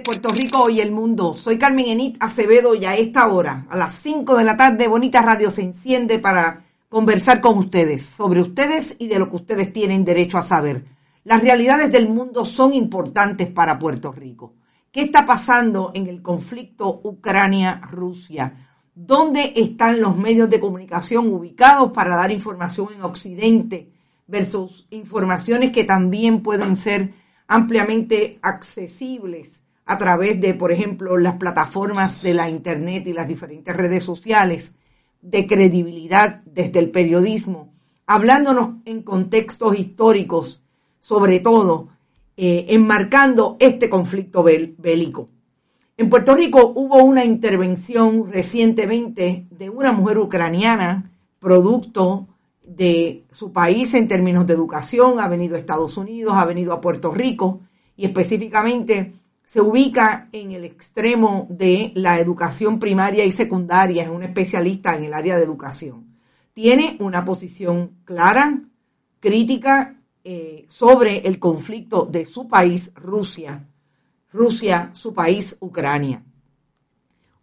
Puerto Rico y el mundo. Soy Carmen Enit Acevedo y a esta hora, a las 5 de la tarde, Bonita Radio se enciende para conversar con ustedes sobre ustedes y de lo que ustedes tienen derecho a saber. Las realidades del mundo son importantes para Puerto Rico. ¿Qué está pasando en el conflicto Ucrania-Rusia? ¿Dónde están los medios de comunicación ubicados para dar información en Occidente versus informaciones que también pueden ser ampliamente accesibles a través de, por ejemplo, las plataformas de la Internet y las diferentes redes sociales, de credibilidad desde el periodismo, hablándonos en contextos históricos, sobre todo eh, enmarcando este conflicto bélico. En Puerto Rico hubo una intervención recientemente de una mujer ucraniana, producto de su país en términos de educación, ha venido a Estados Unidos, ha venido a Puerto Rico y específicamente se ubica en el extremo de la educación primaria y secundaria, es un especialista en el área de educación. Tiene una posición clara, crítica eh, sobre el conflicto de su país, Rusia, Rusia, su país, Ucrania.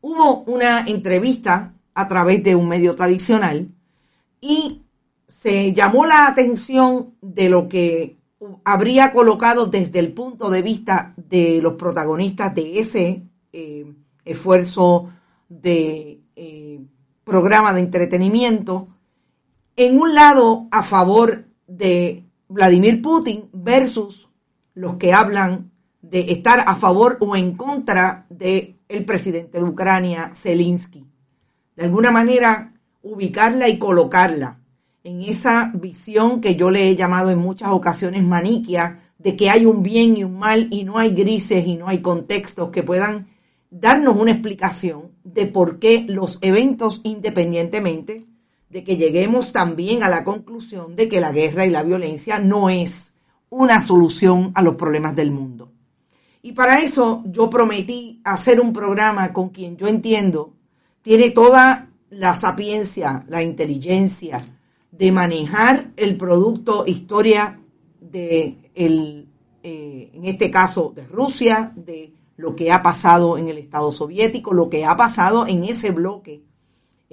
Hubo una entrevista a través de un medio tradicional y se llamó la atención de lo que habría colocado desde el punto de vista de los protagonistas de ese eh, esfuerzo de eh, programa de entretenimiento, en un lado a favor de Vladimir Putin versus los que hablan de estar a favor o en contra del el presidente de Ucrania, Zelensky. De alguna manera, ubicarla y colocarla en esa visión que yo le he llamado en muchas ocasiones maniquia, de que hay un bien y un mal y no hay grises y no hay contextos que puedan darnos una explicación de por qué los eventos, independientemente de que lleguemos también a la conclusión de que la guerra y la violencia no es una solución a los problemas del mundo. Y para eso yo prometí hacer un programa con quien yo entiendo tiene toda la sapiencia, la inteligencia, de manejar el producto historia de el, eh, en este caso de Rusia, de lo que ha pasado en el Estado soviético, lo que ha pasado en ese bloque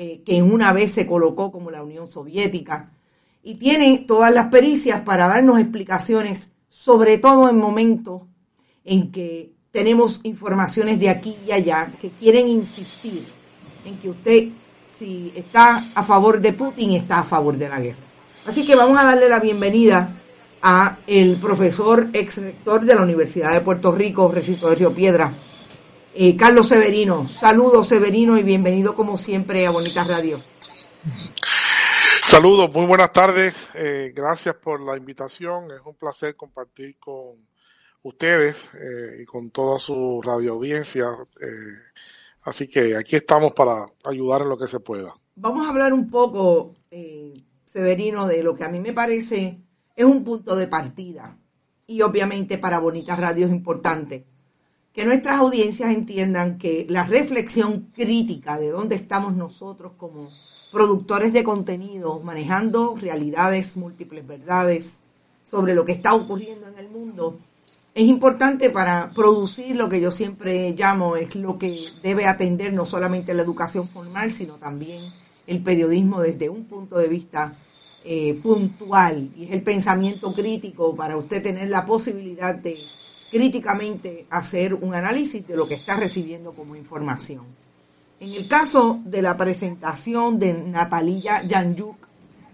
eh, que una vez se colocó como la Unión Soviética. Y tiene todas las pericias para darnos explicaciones, sobre todo en momentos en que tenemos informaciones de aquí y allá que quieren insistir en que usted, si está a favor de Putin, está a favor de la guerra. Así que vamos a darle la bienvenida a el profesor ex rector de la Universidad de Puerto Rico, Recinto de Río Piedra, eh, Carlos Severino. Saludos Severino y bienvenido como siempre a Bonitas Radio. Saludos, muy buenas tardes. Eh, gracias por la invitación. Es un placer compartir con ustedes eh, y con toda su radio audiencia. Así que aquí estamos para ayudar en lo que se pueda. Vamos a hablar un poco, Severino, de lo que a mí me parece es un punto de partida. Y obviamente para Bonitas Radio es importante que nuestras audiencias entiendan que la reflexión crítica de dónde estamos nosotros como productores de contenido, manejando realidades, múltiples verdades sobre lo que está ocurriendo en el mundo, es importante para producir lo que yo siempre llamo es lo que debe atender no solamente la educación formal, sino también el periodismo desde un punto de vista eh, puntual y es el pensamiento crítico para usted tener la posibilidad de críticamente hacer un análisis de lo que está recibiendo como información. En el caso de la presentación de Natalia Yanyuk,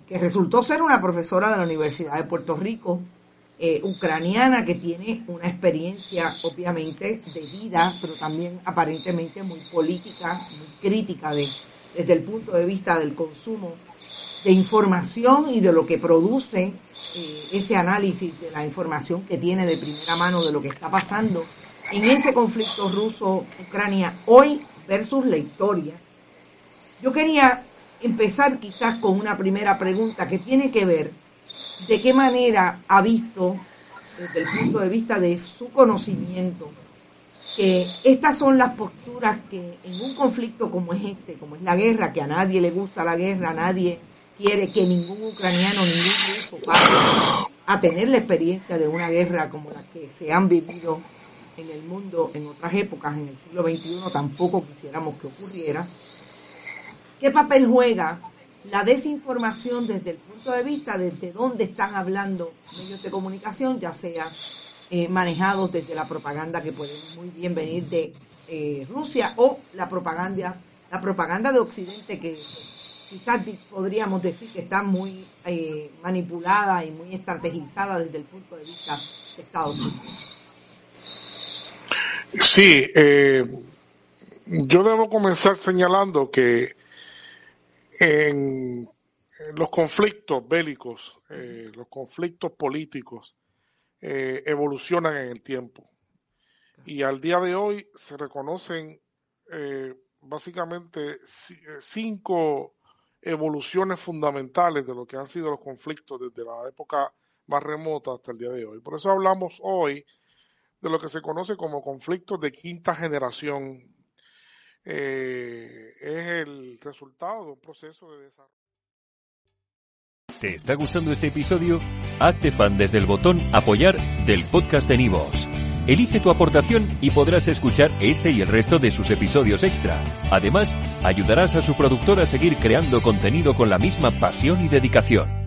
que resultó ser una profesora de la Universidad de Puerto Rico, eh, ucraniana que tiene una experiencia obviamente de vida, pero también aparentemente muy política, muy crítica de, desde el punto de vista del consumo de información y de lo que produce eh, ese análisis de la información que tiene de primera mano de lo que está pasando en ese conflicto ruso-Ucrania hoy versus la historia. Yo quería empezar quizás con una primera pregunta que tiene que ver de qué manera ha visto, desde el punto de vista de su conocimiento, que estas son las posturas que en un conflicto como es este, como es la guerra, que a nadie le gusta la guerra, a nadie quiere que ningún ucraniano, ningún ruso pase a tener la experiencia de una guerra como la que se han vivido en el mundo en otras épocas, en el siglo XXI, tampoco quisiéramos que ocurriera. ¿Qué papel juega la desinformación desde el punto de vista desde dónde están hablando medios de comunicación, ya sea eh, manejados desde la propaganda que puede muy bien venir de eh, Rusia o la propaganda, la propaganda de Occidente que quizás podríamos decir que está muy eh, manipulada y muy estrategizada desde el punto de vista de Estados Unidos. Sí, eh, yo debo comenzar señalando que en, los conflictos bélicos, eh, los conflictos políticos, evolucionan en el tiempo. Y al día de hoy se reconocen básicamente cinco evoluciones fundamentales de lo que han sido los conflictos desde la época más remota hasta el día de hoy. Por eso hablamos hoy de lo que se conoce como conflictos de quinta generación. Eh, es el resultado de un proceso de desarrollo. ¿Te está gustando este episodio? Hazte fan desde el botón apoyar del podcast de Nivos. Elige tu aportación y podrás escuchar este y el resto de sus episodios extra. Además, ayudarás a su productor a seguir creando contenido con la misma pasión y dedicación.